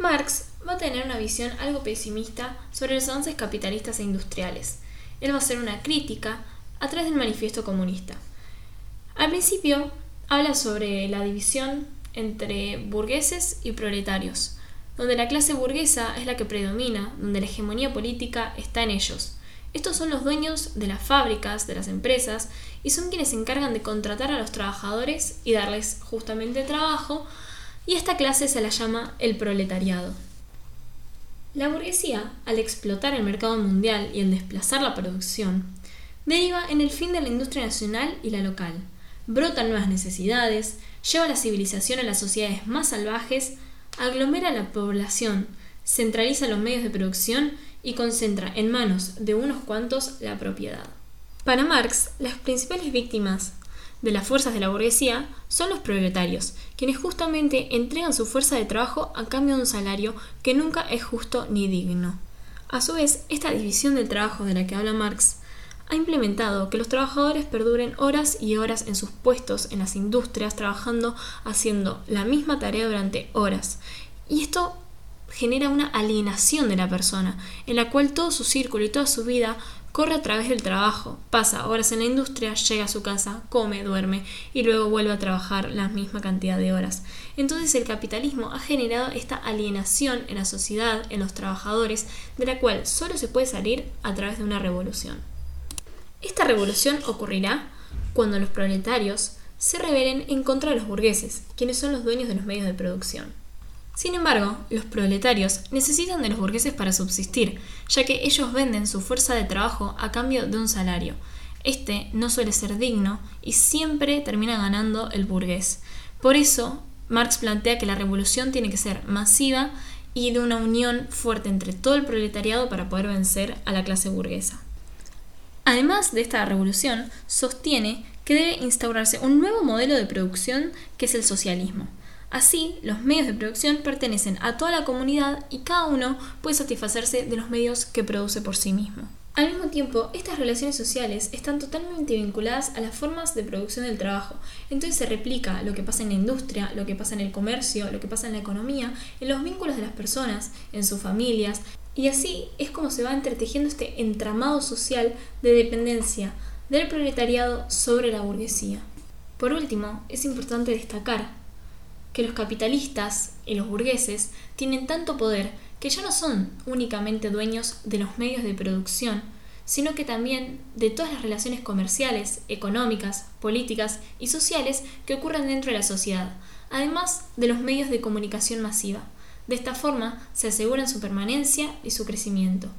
Marx va a tener una visión algo pesimista sobre los avances capitalistas e industriales. Él va a hacer una crítica a través del manifiesto comunista. Al principio habla sobre la división entre burgueses y proletarios, donde la clase burguesa es la que predomina, donde la hegemonía política está en ellos. Estos son los dueños de las fábricas, de las empresas, y son quienes se encargan de contratar a los trabajadores y darles justamente trabajo, y esta clase se la llama el proletariado. La burguesía, al explotar el mercado mundial y al desplazar la producción, deriva en el fin de la industria nacional y la local. Brotan nuevas necesidades, lleva la civilización a las sociedades más salvajes, aglomera la población, centraliza los medios de producción y concentra en manos de unos cuantos la propiedad. Para Marx, las principales víctimas de las fuerzas de la burguesía son los proletarios, quienes justamente entregan su fuerza de trabajo a cambio de un salario que nunca es justo ni digno. A su vez, esta división del trabajo de la que habla Marx ha implementado que los trabajadores perduren horas y horas en sus puestos en las industrias trabajando haciendo la misma tarea durante horas. Y esto genera una alienación de la persona, en la cual todo su círculo y toda su vida corre a través del trabajo, pasa horas en la industria, llega a su casa, come, duerme y luego vuelve a trabajar la misma cantidad de horas. Entonces el capitalismo ha generado esta alienación en la sociedad, en los trabajadores, de la cual solo se puede salir a través de una revolución. Esta revolución ocurrirá cuando los proletarios se rebelen en contra de los burgueses, quienes son los dueños de los medios de producción. Sin embargo, los proletarios necesitan de los burgueses para subsistir, ya que ellos venden su fuerza de trabajo a cambio de un salario. Este no suele ser digno y siempre termina ganando el burgués. Por eso, Marx plantea que la revolución tiene que ser masiva y de una unión fuerte entre todo el proletariado para poder vencer a la clase burguesa. Además de esta revolución, sostiene que debe instaurarse un nuevo modelo de producción que es el socialismo. Así, los medios de producción pertenecen a toda la comunidad y cada uno puede satisfacerse de los medios que produce por sí mismo. Al mismo tiempo, estas relaciones sociales están totalmente vinculadas a las formas de producción del trabajo. Entonces se replica lo que pasa en la industria, lo que pasa en el comercio, lo que pasa en la economía, en los vínculos de las personas, en sus familias, y así es como se va entretejiendo este entramado social de dependencia del proletariado sobre la burguesía. Por último, es importante destacar que los capitalistas y los burgueses tienen tanto poder que ya no son únicamente dueños de los medios de producción, sino que también de todas las relaciones comerciales, económicas, políticas y sociales que ocurren dentro de la sociedad, además de los medios de comunicación masiva. De esta forma se aseguran su permanencia y su crecimiento.